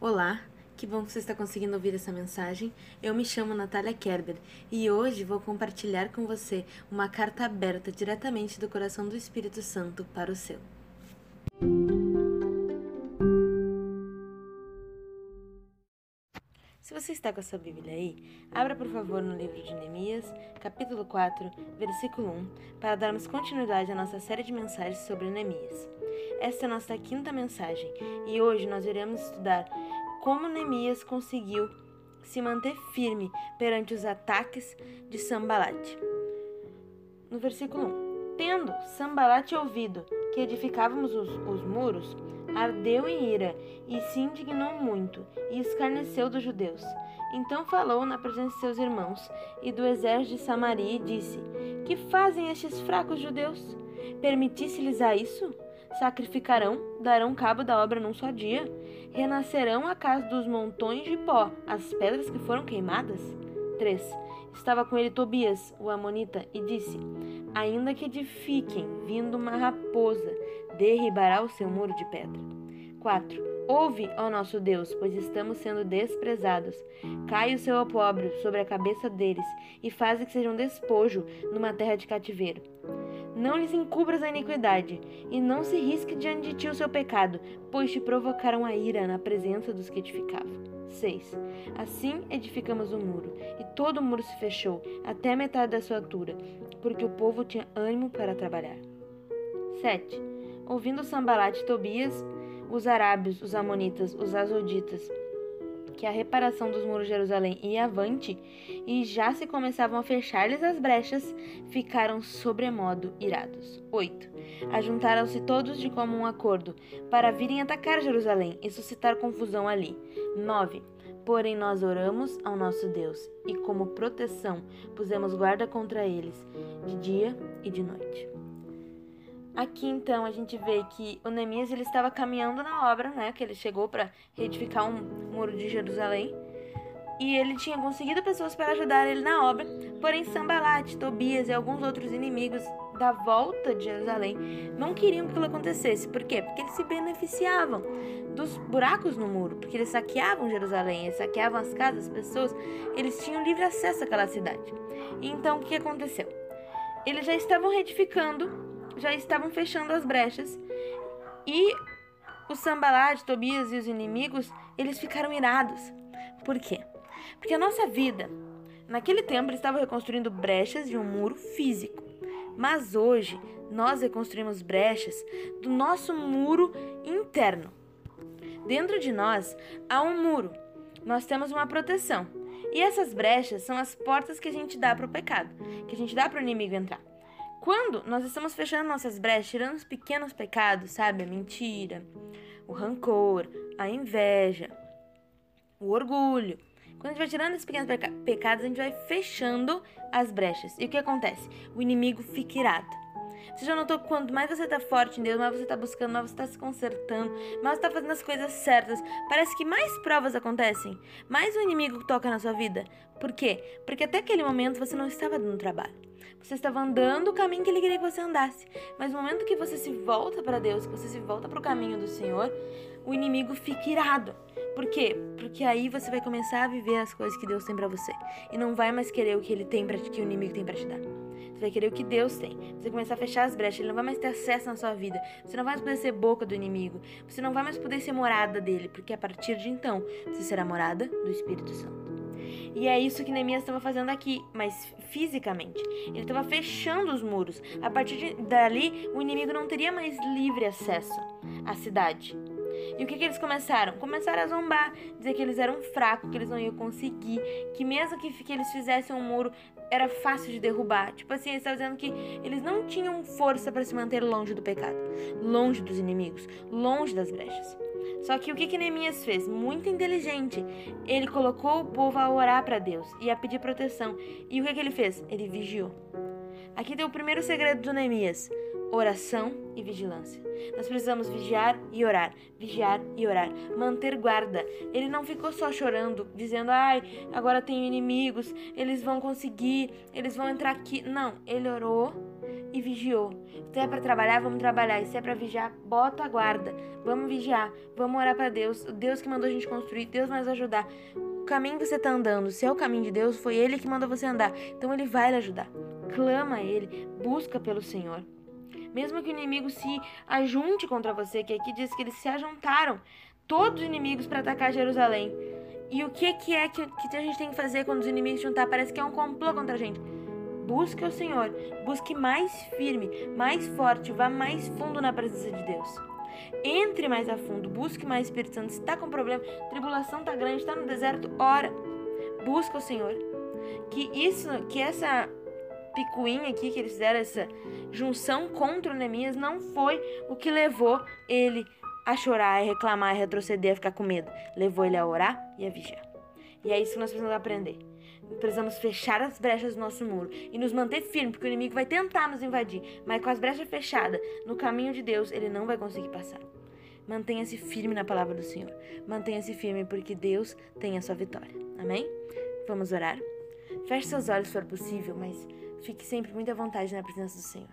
Olá, que bom que você está conseguindo ouvir essa mensagem. Eu me chamo Natália Kerber e hoje vou compartilhar com você uma carta aberta diretamente do coração do Espírito Santo para o seu. Se você está com a sua Bíblia aí, abra por favor no livro de Neemias, capítulo 4, versículo 1, para darmos continuidade à nossa série de mensagens sobre Neemias. Esta é a nossa quinta mensagem e hoje nós iremos estudar como Neemias conseguiu se manter firme perante os ataques de Sambalate. No versículo 1: Tendo Sambalate ouvido que edificávamos os, os muros, ardeu em ira e se indignou muito e escarneceu dos judeus. Então falou na presença de seus irmãos e do exército de Samaria e disse: Que fazem estes fracos judeus? Permitisse-lhes a isso? Sacrificarão, darão cabo da obra num só dia? Renascerão a casa dos montões de pó, as pedras que foram queimadas? 3. Estava com ele Tobias, o Amonita, e disse: Ainda que edifiquem, vindo uma raposa, derribará o seu muro de pedra. 4. Ouve, ó nosso Deus, pois estamos sendo desprezados. Cai o seu opróbrio sobre a cabeça deles e faze que sejam despojo numa terra de cativeiro. Não lhes encubras a iniquidade, e não se risque diante de ti o seu pecado, pois te provocaram a ira na presença dos que edificavam. 6. Assim edificamos o muro, e todo o muro se fechou, até metade da sua altura, porque o povo tinha ânimo para trabalhar. 7. Ouvindo Sambalate e Tobias, os arábios, os amonitas, os azoditas, que a reparação dos muros de Jerusalém ia avante, e já se começavam a fechar-lhes as brechas, ficaram sobremodo irados. 8. Ajuntaram-se todos de comum acordo, para virem atacar Jerusalém e suscitar confusão ali. 9. Porém, nós oramos ao nosso Deus, e como proteção pusemos guarda contra eles, de dia e de noite. Aqui então a gente vê que o Neemias ele estava caminhando na obra, né? Que ele chegou para reedificar um muro de Jerusalém. E ele tinha conseguido pessoas para ajudar ele na obra, porém Sambalat, Tobias e alguns outros inimigos da volta de Jerusalém não queriam que aquilo acontecesse. Por quê? Porque eles se beneficiavam dos buracos no muro, porque eles saqueavam Jerusalém, eles saqueavam as casas, as pessoas, eles tinham livre acesso àquela cidade. Então o que aconteceu? Eles já estavam reedificando já estavam fechando as brechas e o Sambalade, Tobias e os inimigos, eles ficaram irados. Por quê? Porque a nossa vida, naquele tempo, eles estavam reconstruindo brechas de um muro físico. Mas hoje, nós reconstruímos brechas do nosso muro interno. Dentro de nós há um muro. Nós temos uma proteção. E essas brechas são as portas que a gente dá para o pecado, que a gente dá para o inimigo entrar. Quando nós estamos fechando nossas brechas, tirando os pequenos pecados, sabe? A mentira, o rancor, a inveja, o orgulho. Quando a gente vai tirando esses pequenos peca pecados, a gente vai fechando as brechas. E o que acontece? O inimigo fica irado. Você já notou que quanto mais você tá forte em Deus, mais você tá buscando, mais você tá se consertando, mais você tá fazendo as coisas certas, parece que mais provas acontecem, mais o inimigo toca na sua vida. Por quê? Porque até aquele momento você não estava dando trabalho. Você estava andando o caminho que ele queria que você andasse. Mas no momento que você se volta para Deus, que você se volta para o caminho do Senhor, o inimigo fica irado. Por quê? Porque aí você vai começar a viver as coisas que Deus tem para você e não vai mais querer o que ele tem para que o inimigo tem para te dar. Você vai querer o que Deus tem. Você vai começar a fechar as brechas, ele não vai mais ter acesso na sua vida. Você não vai mais poder ser boca do inimigo. Você não vai mais poder ser morada dele, porque a partir de então você será morada do Espírito Santo. E é isso que Neemias estava fazendo aqui, mas fisicamente. Ele estava fechando os muros. A partir de, dali, o inimigo não teria mais livre acesso à cidade. E o que, que eles começaram? Começaram a zombar, dizer que eles eram fracos, que eles não iam conseguir, que mesmo que, que eles fizessem um muro, era fácil de derrubar. Tipo assim, eles estavam dizendo que eles não tinham força para se manter longe do pecado, longe dos inimigos, longe das brechas. Só que o que, que Neemias fez? Muito inteligente. Ele colocou o povo a orar para Deus e a pedir proteção. E o que, que ele fez? Ele vigiou. Aqui tem o primeiro segredo do Neemias: oração e vigilância. Nós precisamos vigiar e orar, vigiar e orar, manter guarda. Ele não ficou só chorando, dizendo: "Ai, agora tenho inimigos, eles vão conseguir, eles vão entrar aqui". Não, ele orou e vigiou. Se é para trabalhar, vamos trabalhar. E se é para vigiar, bota a guarda. Vamos vigiar. Vamos orar para Deus. O Deus que mandou a gente construir, Deus vai nos ajudar. O caminho que você está andando, se é o caminho de Deus, foi Ele que mandou você andar. Então Ele vai lhe ajudar. Clama a Ele, busca pelo Senhor. Mesmo que o inimigo se ajunte contra você, que aqui diz que eles se ajuntaram, todos os inimigos para atacar Jerusalém. E o que, que é que, que a gente tem que fazer quando os inimigos se juntar? Parece que é um complô contra a gente. Busque o Senhor, busque mais firme, mais forte, vá mais fundo na presença de Deus. Entre mais a fundo, busque mais Espírito Santo. Se está com problema, tribulação está grande, está no deserto, ora. Busca o Senhor. Que isso, que essa picuinha aqui que eles fizeram, essa junção contra o Neemias, não foi o que levou ele a chorar, a reclamar, a retroceder, a ficar com medo. Levou ele a orar e a vigiar. E é isso que nós precisamos aprender. Precisamos fechar as brechas do nosso muro e nos manter firmes, porque o inimigo vai tentar nos invadir, mas com as brechas fechadas no caminho de Deus, ele não vai conseguir passar. Mantenha-se firme na palavra do Senhor. Mantenha-se firme, porque Deus tem a sua vitória. Amém? Vamos orar? Feche seus olhos se for possível, mas fique sempre muito à vontade na presença do Senhor.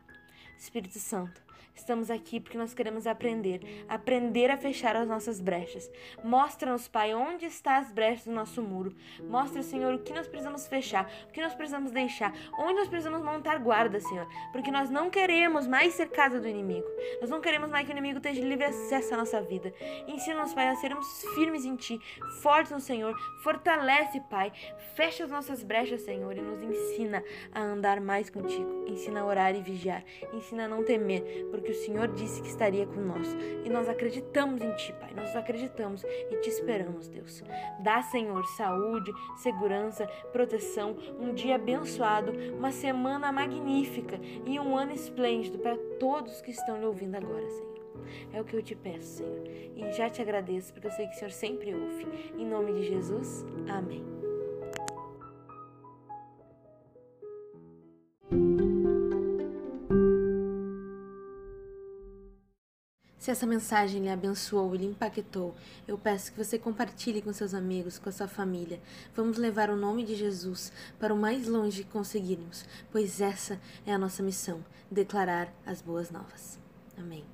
Espírito Santo, Estamos aqui porque nós queremos aprender, aprender a fechar as nossas brechas. Mostra-nos, Pai, onde estão as brechas do nosso muro. Mostra, Senhor, o que nós precisamos fechar, o que nós precisamos deixar, onde nós precisamos montar guarda, Senhor, porque nós não queremos mais ser casa do inimigo. Nós não queremos mais que o inimigo tenha livre acesso à nossa vida. Ensina-nos, Pai, a sermos firmes em Ti, fortes no Senhor. Fortalece, Pai. Fecha as nossas brechas, Senhor, e nos ensina a andar mais contigo. Ensina a orar e vigiar. Ensina a não temer, porque o Senhor disse que estaria com nós. E nós acreditamos em Ti, Pai. Nós acreditamos e te esperamos, Deus. Dá, Senhor, saúde, segurança, proteção, um dia abençoado, uma semana magnífica e um ano esplêndido para todos que estão lhe ouvindo agora, Senhor. É o que eu te peço, Senhor. E já te agradeço, porque eu sei que o Senhor sempre ouve. Em nome de Jesus, amém. Se essa mensagem lhe abençoou e lhe impactou, eu peço que você compartilhe com seus amigos, com a sua família. Vamos levar o nome de Jesus para o mais longe que conseguirmos, pois essa é a nossa missão: declarar as boas novas. Amém.